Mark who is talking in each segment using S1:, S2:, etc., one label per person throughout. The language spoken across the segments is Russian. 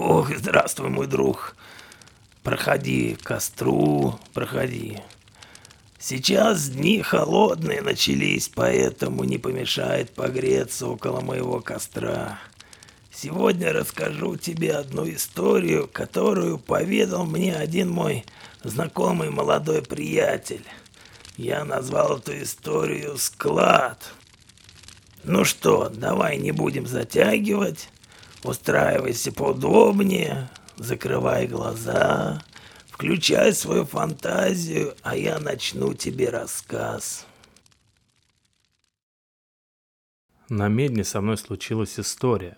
S1: Ох, здравствуй, мой друг. Проходи к костру, проходи. Сейчас дни холодные начались, поэтому не помешает погреться около моего костра. Сегодня расскажу тебе одну историю, которую поведал мне один мой знакомый молодой приятель. Я назвал эту историю «Склад». Ну что, давай не будем затягивать. Устраивайся поудобнее, закрывай глаза, включай свою фантазию, а я начну тебе рассказ.
S2: На медне со мной случилась история.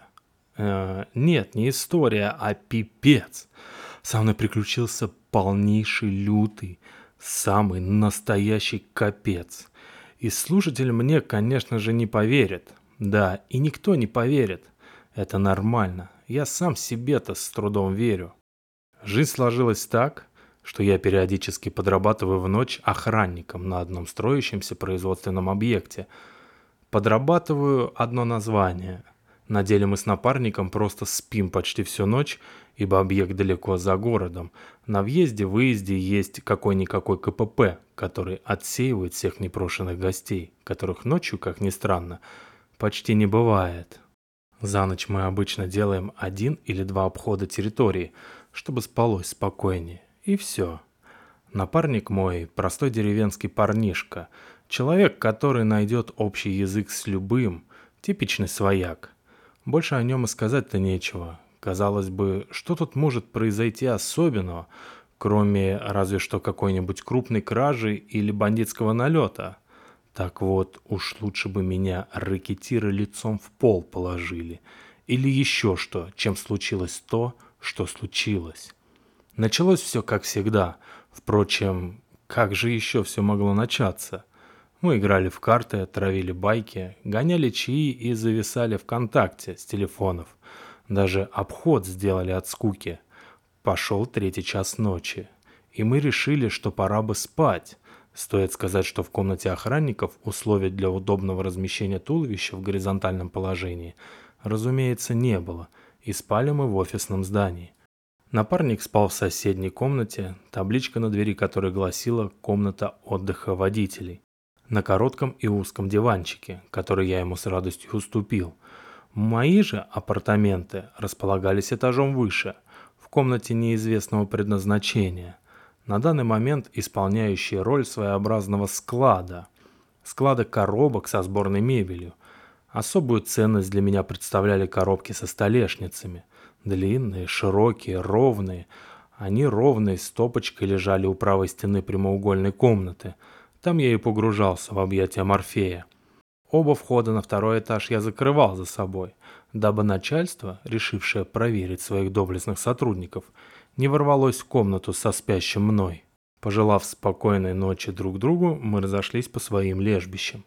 S2: Э, нет, не история, а пипец. Со мной приключился полнейший лютый, самый настоящий капец. И слушатель мне, конечно же, не поверит. Да, и никто не поверит. Это нормально. Я сам себе-то с трудом верю. Жизнь сложилась так, что я периодически подрабатываю в ночь охранником на одном строящемся производственном объекте. Подрабатываю одно название. На деле мы с напарником просто спим почти всю ночь, ибо объект далеко за городом. На въезде-выезде есть какой-никакой КПП, который отсеивает всех непрошенных гостей, которых ночью, как ни странно, почти не бывает. За ночь мы обычно делаем один или два обхода территории, чтобы спалось спокойнее. И все. Напарник мой – простой деревенский парнишка. Человек, который найдет общий язык с любым. Типичный свояк. Больше о нем и сказать-то нечего. Казалось бы, что тут может произойти особенного, кроме разве что какой-нибудь крупной кражи или бандитского налета – так вот, уж лучше бы меня ракетиры лицом в пол положили. Или еще что, чем случилось то, что случилось. Началось все как всегда. Впрочем, как же еще все могло начаться? Мы играли в карты, травили байки, гоняли чаи и зависали ВКонтакте с телефонов. Даже обход сделали от скуки. Пошел третий час ночи. И мы решили, что пора бы спать. Стоит сказать, что в комнате охранников условий для удобного размещения туловища в горизонтальном положении, разумеется, не было, и спали мы в офисном здании. Напарник спал в соседней комнате, табличка на двери которой гласила «Комната отдыха водителей». На коротком и узком диванчике, который я ему с радостью уступил. Мои же апартаменты располагались этажом выше, в комнате неизвестного предназначения на данный момент исполняющий роль своеобразного склада. Склада коробок со сборной мебелью. Особую ценность для меня представляли коробки со столешницами. Длинные, широкие, ровные. Они ровной стопочкой лежали у правой стены прямоугольной комнаты. Там я и погружался в объятия Морфея. Оба входа на второй этаж я закрывал за собой, дабы начальство, решившее проверить своих доблестных сотрудников, не ворвалось в комнату со спящим мной. Пожелав спокойной ночи друг другу, мы разошлись по своим лежбищам.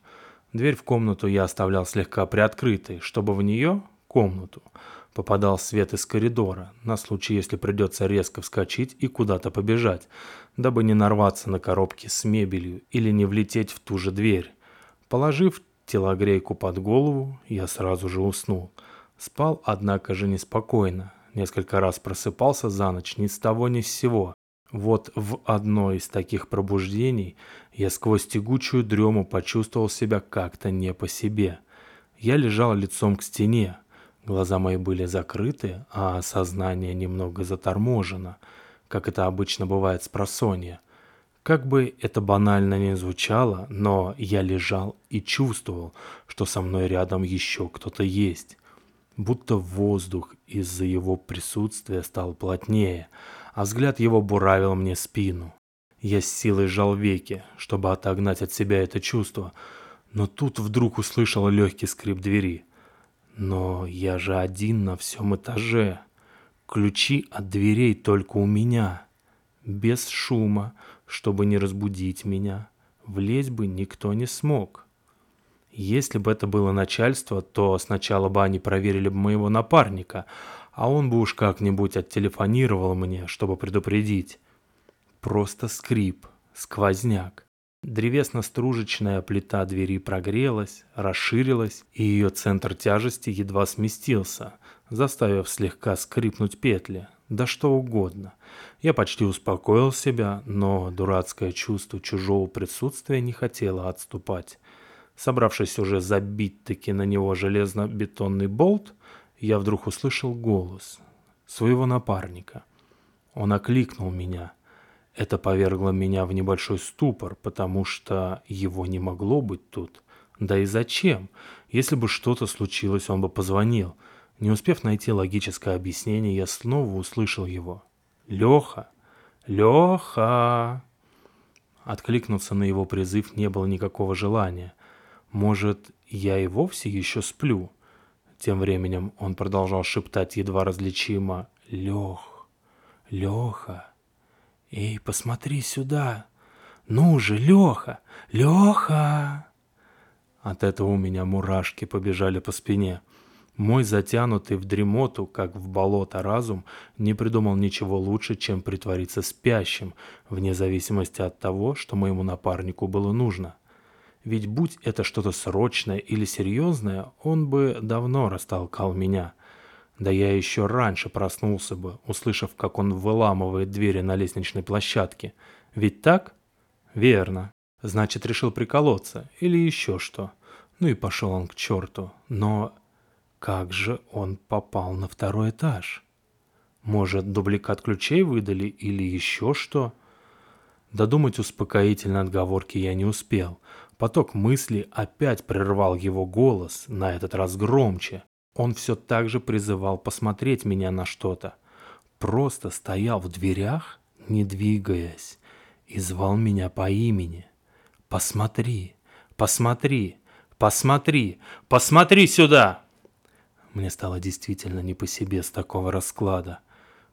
S2: Дверь в комнату я оставлял слегка приоткрытой, чтобы в нее, комнату, попадал свет из коридора, на случай, если придется резко вскочить и куда-то побежать, дабы не нарваться на коробки с мебелью или не влететь в ту же дверь. Положив телогрейку под голову, я сразу же уснул. Спал, однако же, неспокойно, Несколько раз просыпался за ночь ни с того ни с сего. Вот в одно из таких пробуждений я сквозь тягучую дрему почувствовал себя как-то не по себе. Я лежал лицом к стене. Глаза мои были закрыты, а сознание немного заторможено, как это обычно бывает с просонья. Как бы это банально ни звучало, но я лежал и чувствовал, что со мной рядом еще кто-то есть будто воздух из-за его присутствия стал плотнее, а взгляд его буравил мне спину. Я с силой сжал веки, чтобы отогнать от себя это чувство, но тут вдруг услышал легкий скрип двери. Но я же один на всем этаже. Ключи от дверей только у меня. Без шума, чтобы не разбудить меня. Влезть бы никто не смог. Если бы это было начальство, то сначала бы они проверили бы моего напарника, а он бы уж как-нибудь оттелефонировал мне, чтобы предупредить. Просто скрип, сквозняк. Древесно-стружечная плита двери прогрелась, расширилась, и ее центр тяжести едва сместился, заставив слегка скрипнуть петли, да что угодно. Я почти успокоил себя, но дурацкое чувство чужого присутствия не хотело отступать. Собравшись уже забить-таки на него железно-бетонный болт, я вдруг услышал голос своего напарника. Он окликнул меня. Это повергло меня в небольшой ступор, потому что его не могло быть тут. Да и зачем? Если бы что-то случилось, он бы позвонил. Не успев найти логическое объяснение, я снова услышал его. «Леха! Леха!» Откликнуться на его призыв не было никакого желания. Может, я и вовсе еще сплю? Тем временем он продолжал шептать едва различимо «Лех! Леха! Эй, посмотри сюда! Ну же, Леха! Леха!» От этого у меня мурашки побежали по спине. Мой затянутый в дремоту, как в болото разум, не придумал ничего лучше, чем притвориться спящим, вне зависимости от того, что моему напарнику было нужно. Ведь будь это что-то срочное или серьезное, он бы давно растолкал меня. Да я еще раньше проснулся бы, услышав, как он выламывает двери на лестничной площадке. Ведь так? Верно. Значит, решил приколоться или еще что. Ну и пошел он к черту. Но как же он попал на второй этаж? Может, дубликат ключей выдали или еще что? Додумать успокоительной отговорки я не успел. Поток мысли опять прервал его голос, на этот раз громче. Он все так же призывал посмотреть меня на что-то. Просто стоял в дверях, не двигаясь, и звал меня по имени. «Посмотри, посмотри, посмотри, посмотри сюда!» Мне стало действительно не по себе с такого расклада.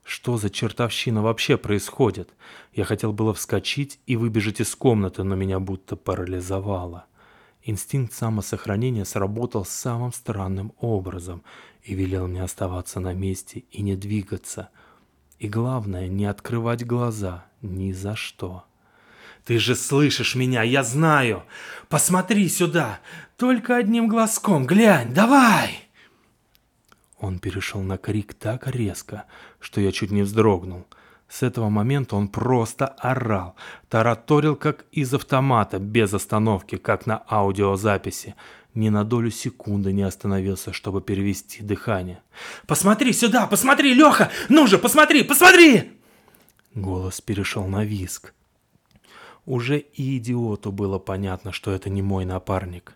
S2: Что за чертовщина вообще происходит? Я хотел было вскочить и выбежать из комнаты, но меня будто парализовало. Инстинкт самосохранения сработал самым странным образом и велел мне оставаться на месте и не двигаться. И главное, не открывать глаза ни за что. «Ты же слышишь меня, я знаю! Посмотри сюда! Только одним глазком глянь, давай!» Он перешел на крик так резко, что я чуть не вздрогнул. С этого момента он просто орал, тараторил как из автомата, без остановки, как на аудиозаписи. Ни на долю секунды не остановился, чтобы перевести дыхание. «Посмотри сюда! Посмотри, Леха! Ну же, посмотри, посмотри!» Голос перешел на виск. Уже и идиоту было понятно, что это не мой напарник.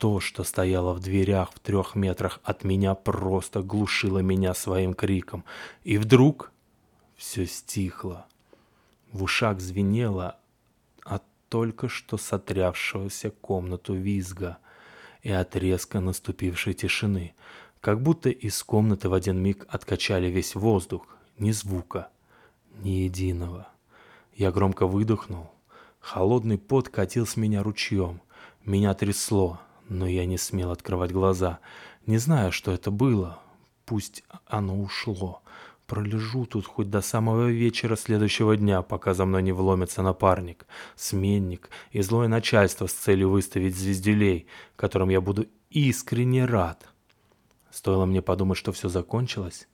S2: То, что стояло в дверях в трех метрах от меня, просто глушило меня своим криком. И вдруг все стихло. В ушах звенело от только что сотрявшегося комнату визга и от резко наступившей тишины, как будто из комнаты в один миг откачали весь воздух, ни звука, ни единого. Я громко выдохнул. Холодный пот катил с меня ручьем. Меня трясло, но я не смел открывать глаза, не зная, что это было. Пусть оно ушло. Пролежу тут хоть до самого вечера следующего дня, пока за мной не вломится напарник, сменник и злое начальство с целью выставить звездюлей, которым я буду искренне рад. Стоило мне подумать, что все закончилось,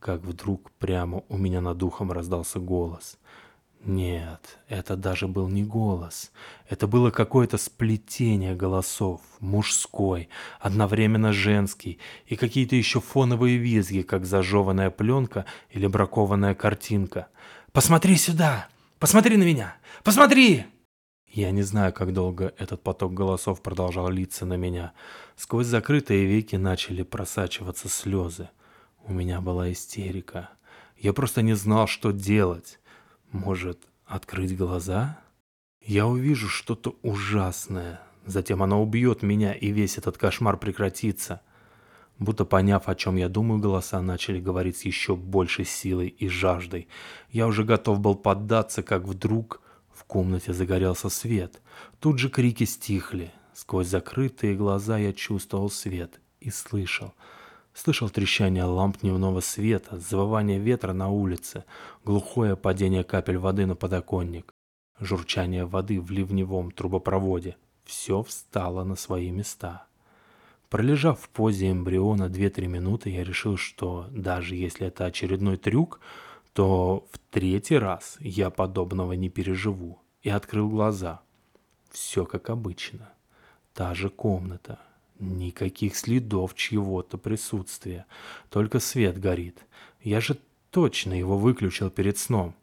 S2: как вдруг прямо у меня над духом раздался голос. Нет, это даже был не голос. Это было какое-то сплетение голосов, мужской, одновременно женский, и какие-то еще фоновые визги, как зажеванная пленка или бракованная картинка. «Посмотри сюда! Посмотри на меня! Посмотри!» Я не знаю, как долго этот поток голосов продолжал литься на меня. Сквозь закрытые веки начали просачиваться слезы. У меня была истерика. Я просто не знал, что делать. Может, открыть глаза? Я увижу что-то ужасное. Затем оно убьет меня, и весь этот кошмар прекратится. Будто поняв, о чем я думаю, голоса начали говорить с еще большей силой и жаждой. Я уже готов был поддаться, как вдруг в комнате загорелся свет. Тут же крики стихли. Сквозь закрытые глаза я чувствовал свет и слышал – Слышал трещание ламп дневного света, завывание ветра на улице, глухое падение капель воды на подоконник, журчание воды в ливневом трубопроводе. Все встало на свои места. Пролежав в позе эмбриона 2-3 минуты, я решил, что даже если это очередной трюк, то в третий раз я подобного не переживу. И открыл глаза. Все как обычно. Та же комната. Никаких следов чьего-то присутствия. Только свет горит. Я же точно его выключил перед сном.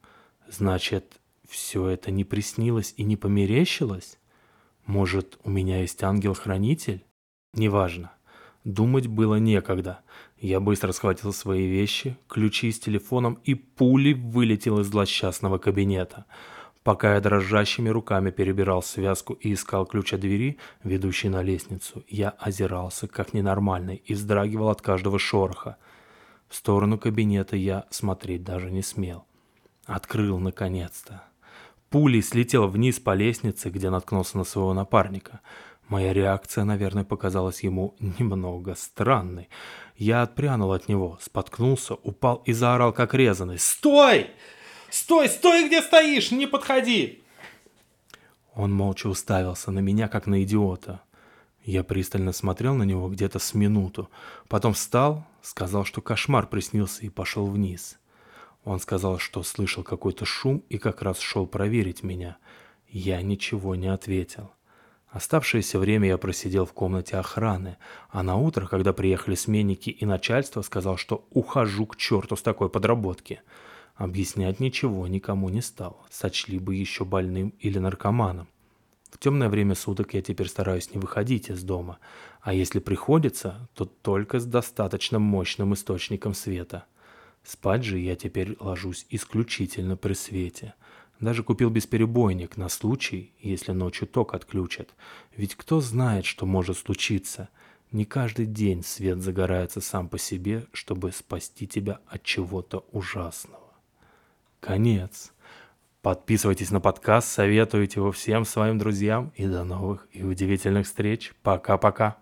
S2: Значит, все это не приснилось и не померещилось? Может, у меня есть ангел-хранитель? Неважно. Думать было некогда. Я быстро схватил свои вещи, ключи с телефоном и пулей вылетел из злосчастного кабинета. Пока я дрожащими руками перебирал связку и искал ключ от двери, ведущей на лестницу, я озирался как ненормальный и вздрагивал от каждого шороха. В сторону кабинета я смотреть даже не смел. Открыл наконец-то. Пулей слетел вниз по лестнице, где наткнулся на своего напарника. Моя реакция, наверное, показалась ему немного странной. Я отпрянул от него, споткнулся, упал и заорал, как резанный. «Стой! Стой, стой, где стоишь! Не подходи!» Он молча уставился на меня, как на идиота. Я пристально смотрел на него где-то с минуту. Потом встал, сказал, что кошмар приснился и пошел вниз. Он сказал, что слышал какой-то шум и как раз шел проверить меня. Я ничего не ответил. Оставшееся время я просидел в комнате охраны, а на утро, когда приехали сменники и начальство, сказал, что ухожу к черту с такой подработки. Объяснять ничего никому не стал, сочли бы еще больным или наркоманом. В темное время суток я теперь стараюсь не выходить из дома, а если приходится, то только с достаточно мощным источником света. Спать же я теперь ложусь исключительно при свете – даже купил бесперебойник на случай, если ночью ток отключат. Ведь кто знает, что может случиться. Не каждый день свет загорается сам по себе, чтобы спасти тебя от чего-то ужасного. Конец. Подписывайтесь на подкаст, советуйте его всем своим друзьям и до новых и удивительных встреч. Пока-пока.